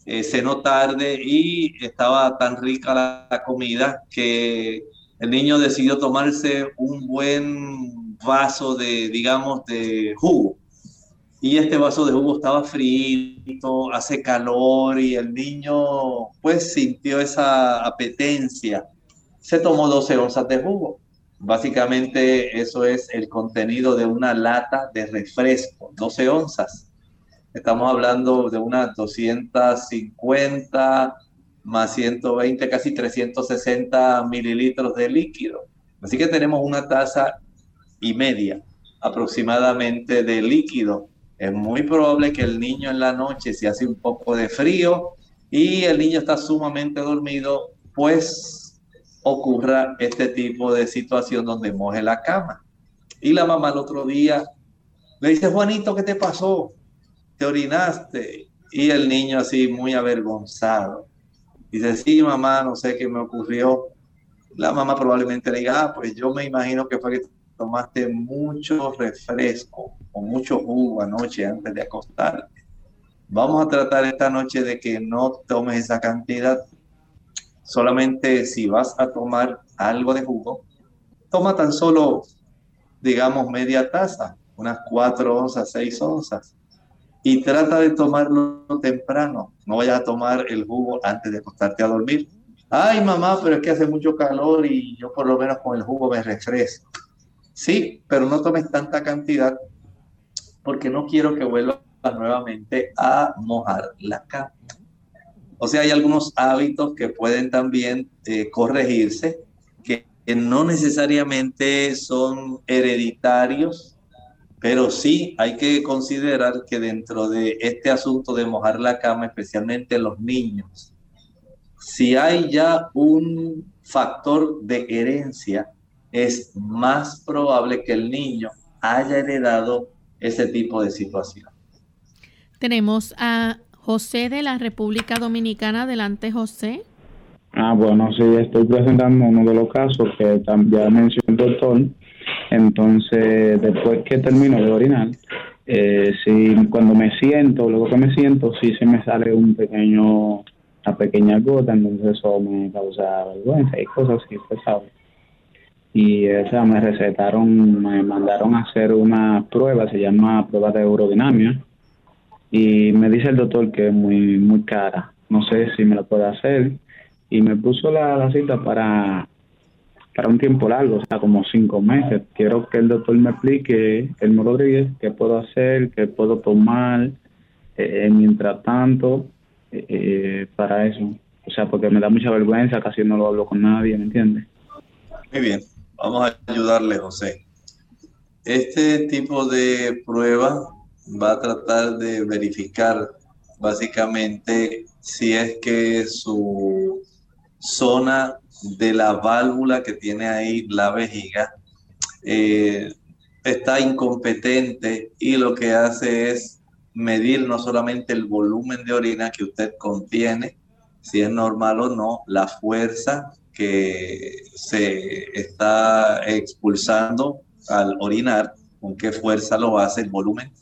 S2: eh, cenó tarde y estaba tan rica la, comida que el niño decidió tomarse un buen vaso de, digamos, de jugo. Y este vaso de jugo estaba frío, hace calor y el niño pues sintió esa apetencia. Se tomó 12 onzas de jugo Básicamente eso es el contenido de una lata de refresco, 12 onzas. Estamos hablando de unas 250 más 120, casi 360 mililitros de líquido. Así que tenemos una taza y media aproximadamente de líquido. Es muy probable que el niño en la noche, si hace un poco de frío y el niño está sumamente dormido, pues ocurra este tipo de situación donde moje la cama. Y la mamá el otro día le dice, Juanito, ¿qué te pasó? ¿Te orinaste? Y el niño así muy avergonzado. Dice, sí, mamá, no sé qué me ocurrió. la mamá probablemente le diga, ah, pues yo me imagino que fue que tomaste mucho refresco o mucho jugo anoche antes de acostarte. Vamos a tratar esta noche de que no tomes esa cantidad. Solamente si vas a tomar algo de jugo, toma tan solo, digamos, media taza, unas cuatro onzas, seis onzas. Y trata de tomarlo temprano. No vayas a tomar el jugo antes de acostarte a dormir. Ay, mamá, pero es que hace mucho calor y yo por lo menos con el jugo me refresco. Sí, pero no tomes tanta cantidad porque no quiero que vuelvas nuevamente a mojar la cama. O sea, hay algunos hábitos que pueden también eh, corregirse, que, no necesariamente son hereditarios, pero sí hay que considerar que dentro de este asunto de mojar la cama, especialmente los niños, si hay ya un factor de herencia, es más probable que el niño haya heredado ese tipo de situación.
S1: Tenemos a José de la República Dominicana. Adelante, José.
S7: Ah, bueno, sí, estoy presentando uno de los casos que ya mencionó el doctor. Entonces, después que termino de orinar, eh, cuando me siento, luego que me siento, sí se me sale un pequeño, una pequeña gota, entonces eso me causa vergüenza y cosas así, pues, y esa me recetaron, me mandaron a hacer una prueba, se llama prueba de eurodinamia, y me dice el doctor que es muy, muy cara, no sé si me la puede hacer, y me puso la, la cita para, para un tiempo largo, o sea, como cinco meses. Quiero que el doctor me explique, el Rodríguez, qué puedo hacer, qué puedo tomar, eh, mientras tanto, eh, para eso. O sea, porque me da mucha vergüenza, casi no lo hablo con nadie, ¿me entiendes?
S2: Muy bien. Vamos a ayudarle, José. Este tipo de prueba va a tratar de verificar básicamente si es que su zona de la válvula que tiene ahí la vejiga eh, está incompetente y lo que hace es medir no solamente el volumen de orina que usted contiene, si es normal o no, la fuerza que se está expulsando al orinar, con qué fuerza lo hace, el volumen.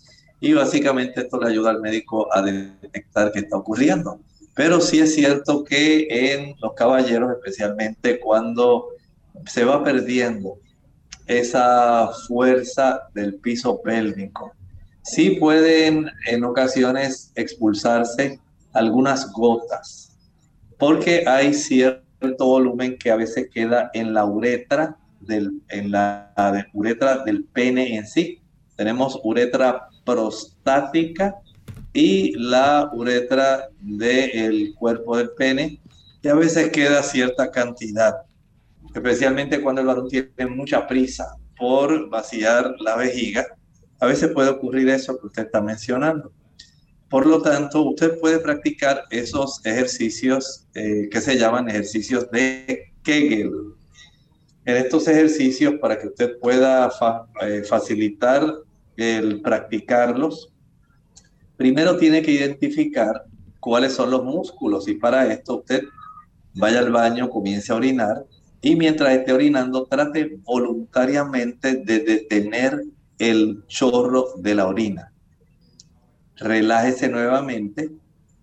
S2: Y básicamente esto le ayuda al médico a detectar qué está ocurriendo. Pero sí es cierto que en los caballeros, especialmente cuando se va perdiendo esa fuerza del piso pélvico, sí pueden en ocasiones expulsarse algunas gotas, porque hay cierto volumen que a veces queda en la uretra del, en la, uretra del pene en sí. Tenemos uretra prostática y la uretra del cuerpo del pene, y a veces queda cierta cantidad, especialmente cuando el varón tiene mucha prisa por vaciar la vejiga. A veces puede ocurrir eso que usted está mencionando. Por lo tanto, usted puede practicar esos ejercicios eh, que se llaman ejercicios de Kegel. En estos ejercicios, para que usted pueda eh, facilitar el practicarlos, primero tiene que identificar cuáles son los músculos y para esto usted vaya al baño, comience a orinar y mientras esté orinando trate voluntariamente de detener el chorro de la orina relájese nuevamente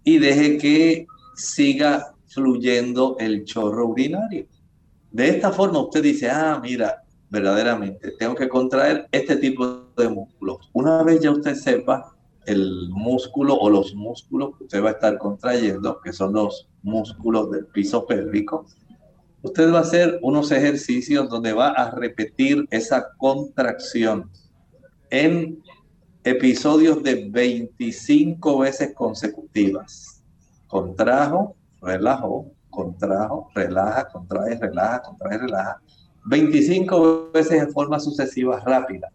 S2: y deje que siga fluyendo el chorro urinario. De esta forma usted dice, ah, mira, verdaderamente tengo que contraer este tipo de músculos. Una vez ya usted sepa el músculo o los músculos que usted va a estar contrayendo, que son los músculos del piso pélvico, usted va a hacer unos ejercicios donde va a repetir esa contracción en episodios de 25 veces consecutivas. Contrajo, relajó, contrajo, relaja, contrae, relaja, contrae, relaja. 25 veces en forma sucesiva rápida.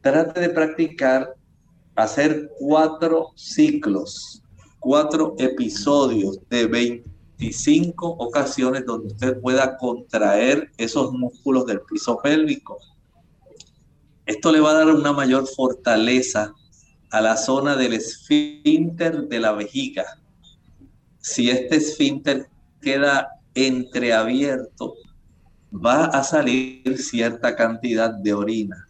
S2: Trate de practicar hacer cuatro ciclos, cuatro episodios de 25 ocasiones donde usted pueda contraer esos músculos del piso pélvico esto le va a dar una mayor fortaleza a la zona del esfínter de la vejiga. Si este esfínter queda entreabierto, va a salir cierta cantidad de orina.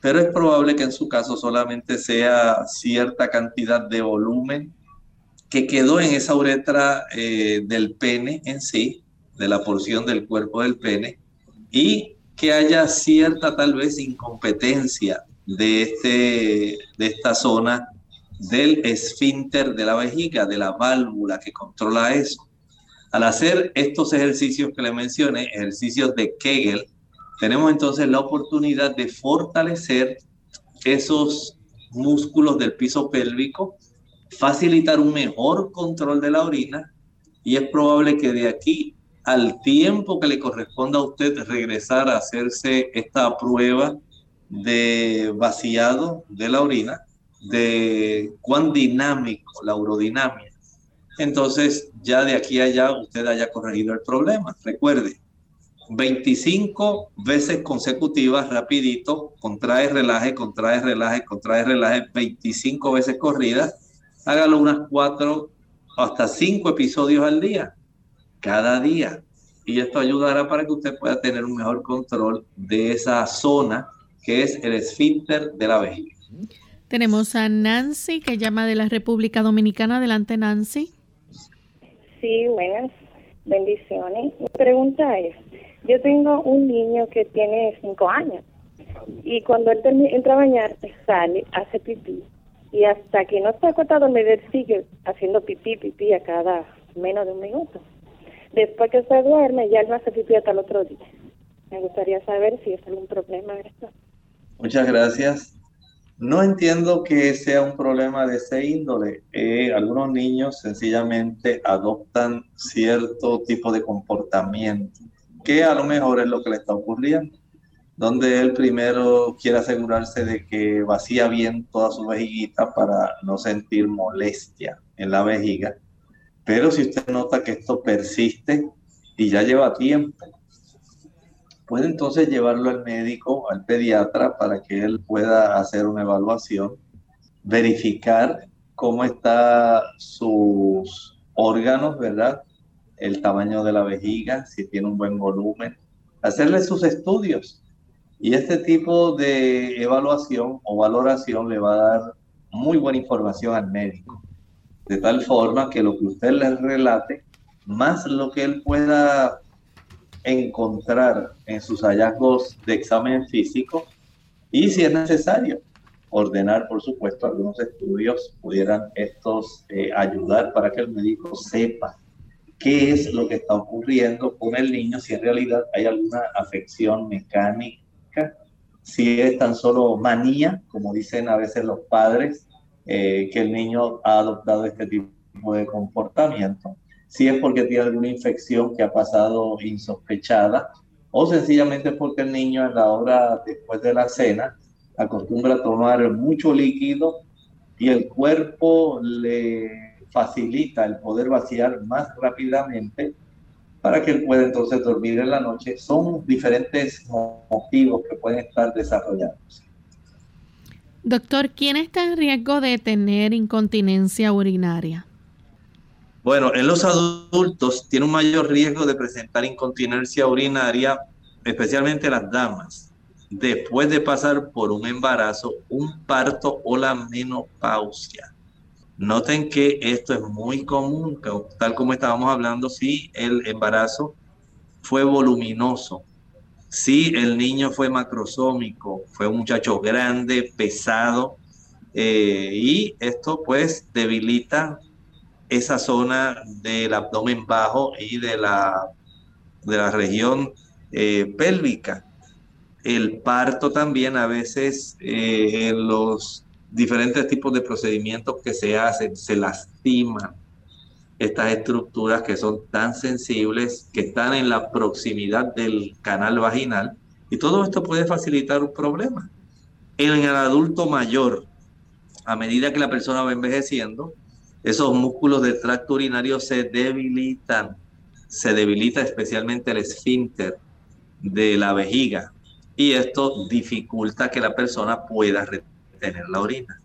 S2: Pero es probable que en su caso solamente sea cierta cantidad de volumen que quedó en esa uretra eh, del pene en sí, de la porción del cuerpo del pene, y que haya cierta tal vez incompetencia de, este, de esta zona del esfínter de la vejiga, de la válvula que controla eso. Al hacer estos ejercicios que le mencioné, ejercicios de Kegel, tenemos entonces la oportunidad de fortalecer esos músculos del piso pélvico, facilitar un mejor control de la orina y es probable que de aquí al tiempo que le corresponda a usted regresar a hacerse esta prueba de vaciado de la orina, de cuán dinámico, la urodinamia. Entonces, ya de aquí a allá usted haya corregido el problema. Recuerde, 25 veces consecutivas, rapidito, contrae, relaje, contrae, relaje, contrae, relaje, 25 veces corridas. Hágalo unas 4 hasta 5 episodios al día, cada día. Y esto ayudará para que usted pueda tener un mejor control de esa zona que es el esfínter de la vejiga.
S1: Tenemos a Nancy que llama de la República Dominicana. Adelante, Nancy.
S8: Sí, buenas bendiciones. Mi pregunta es, yo tengo un niño que tiene cinco años y cuando él entra a bañar sale, hace pipí y hasta que no está acostado él sigue haciendo pipí, pipí a cada menos de un minuto. Después que se duerme ya él no hace pipí hasta el otro día. Me gustaría saber si es algún problema.
S2: Muchas gracias. No entiendo que sea un problema de ese índole. Eh, algunos niños sencillamente adoptan cierto tipo de comportamiento que a lo mejor es lo que le está ocurriendo, donde él primero quiere asegurarse de que vacía bien toda su vejiguita para no sentir molestia en la vejiga. Pero si usted nota que esto persiste y ya lleva tiempo, puede entonces llevarlo al médico, al pediatra, para que él pueda hacer una evaluación, verificar cómo están sus órganos, ¿verdad? El tamaño de la vejiga, si tiene un buen volumen, hacerle sus estudios. Y este tipo de evaluación o valoración le va a dar muy buena información al médico, de tal forma que lo que usted le relate, más lo que él pueda encontrar en sus hallazgos de examen físico y si es necesario ordenar, por supuesto, algunos estudios pudieran estos eh, ayudar para que el médico sepa qué es lo que está ocurriendo con el niño, si en realidad hay alguna afección mecánica, si es tan solo manía, como dicen a veces los padres, eh, que el niño ha adoptado este tipo de comportamiento si es porque tiene alguna infección que ha pasado insospechada o sencillamente porque el niño en la hora después de la cena acostumbra a tomar mucho líquido y el cuerpo le facilita el poder vaciar más rápidamente para que él pueda entonces dormir en la noche. Son diferentes motivos que pueden estar desarrollándose.
S1: Doctor, ¿quién está en riesgo de tener incontinencia urinaria?
S2: Bueno, en los adultos tiene un mayor riesgo de presentar incontinencia urinaria, especialmente las damas, después de pasar por un embarazo, un parto o la menopausia. Noten que esto es muy común, tal como estábamos hablando, si el embarazo fue voluminoso, si el niño fue macrosómico, fue un muchacho grande, pesado, eh, y esto pues debilita esa zona del abdomen bajo y de la, de la región eh, pélvica. El parto también a veces eh, en los diferentes tipos de procedimientos que se hacen, se lastiman estas estructuras que son tan sensibles, que están en la proximidad del canal vaginal, y todo esto puede facilitar un problema. En el adulto mayor, a medida que la persona va envejeciendo, esos músculos del tracto urinario se debilitan, se debilita especialmente el esfínter de la vejiga y esto dificulta que la persona pueda retener la orina.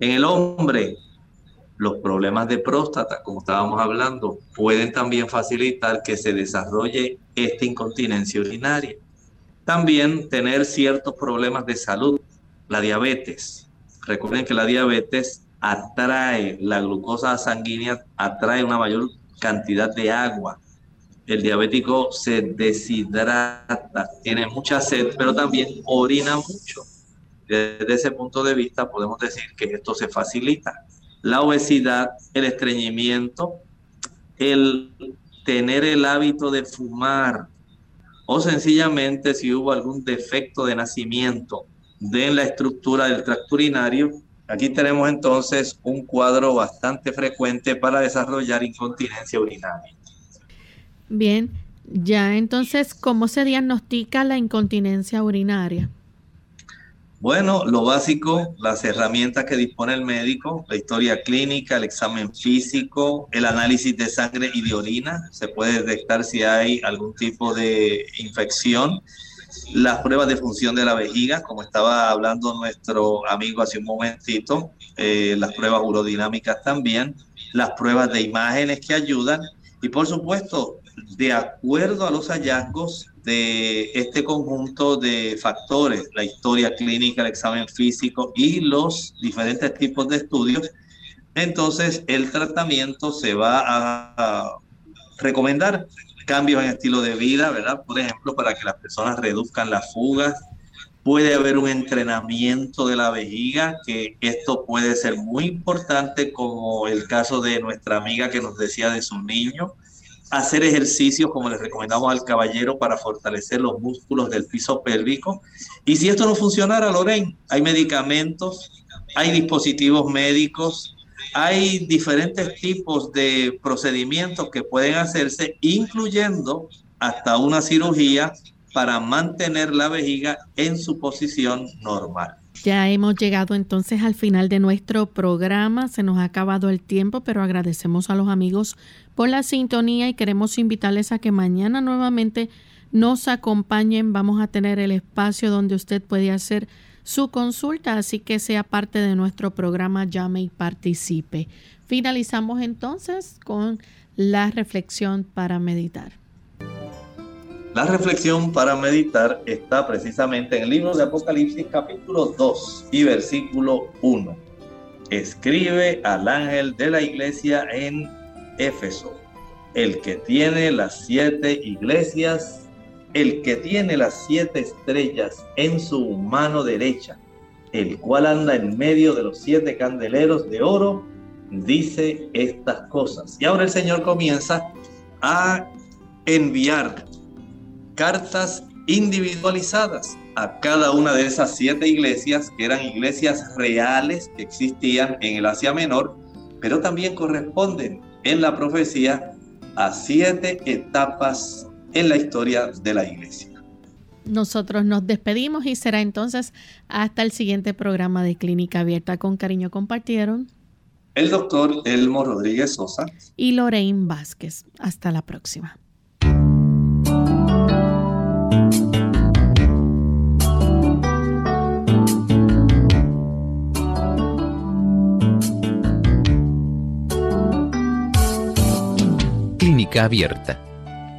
S2: En el hombre, los problemas de próstata, como estábamos hablando, pueden también facilitar que se desarrolle esta incontinencia urinaria. También tener ciertos problemas de salud, la diabetes. Recuerden que la diabetes atrae, la glucosa sanguínea atrae una mayor cantidad de agua. El diabético se deshidrata, tiene mucha sed, pero también orina mucho. Desde ese punto de vista podemos decir que esto se facilita la obesidad, el estreñimiento, el tener el hábito de fumar o sencillamente si hubo algún defecto de nacimiento de la estructura del tracto urinario, aquí tenemos entonces un cuadro bastante frecuente para desarrollar incontinencia urinaria.
S1: Bien, ya entonces, ¿cómo se diagnostica la incontinencia urinaria?
S2: Bueno, lo básico, las herramientas que dispone el médico, la historia clínica, el examen físico, el análisis de sangre y de orina, se puede detectar si hay algún tipo de infección, las pruebas de función de la vejiga, como estaba hablando nuestro amigo hace un momentito, eh, las pruebas urodinámicas también, las pruebas de imágenes que ayudan y por supuesto, de acuerdo a los hallazgos, de este conjunto de factores, la historia clínica, el examen físico y los diferentes tipos de estudios, entonces el tratamiento se va a recomendar cambios en estilo de vida, ¿verdad? Por ejemplo, para que las personas reduzcan las fugas. Puede haber un entrenamiento de la vejiga, que esto puede ser muy importante, como el caso de nuestra amiga que nos decía de su niño hacer ejercicios como les recomendamos al caballero para fortalecer los músculos del piso pélvico. Y si esto no funcionara, Loren, hay medicamentos, hay dispositivos médicos, hay diferentes tipos de procedimientos que pueden hacerse, incluyendo hasta una cirugía para mantener la vejiga en su posición normal.
S1: Ya hemos llegado entonces al final de nuestro programa. Se nos ha acabado el tiempo, pero agradecemos a los amigos por la sintonía y queremos invitarles a que mañana nuevamente nos acompañen. Vamos a tener el espacio donde usted puede hacer su consulta, así que sea parte de nuestro programa, llame y participe. Finalizamos entonces con la reflexión para meditar.
S2: La reflexión para meditar está precisamente en el libro de Apocalipsis capítulo 2 y versículo 1. Escribe al ángel de la iglesia en Éfeso, el que tiene las siete iglesias, el que tiene las siete estrellas en su mano derecha, el cual anda en medio de los siete candeleros de oro, dice estas cosas. Y ahora el Señor comienza a enviar cartas individualizadas a cada una de esas siete iglesias, que eran iglesias reales que existían en el Asia Menor, pero también corresponden en la profecía a siete etapas en la historia de la iglesia.
S1: Nosotros nos despedimos y será entonces hasta el siguiente programa de Clínica Abierta. Con cariño compartieron
S2: el doctor Elmo Rodríguez Sosa
S1: y Lorraine Vázquez. Hasta la próxima.
S6: Clínica abierta.